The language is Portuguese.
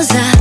vazar.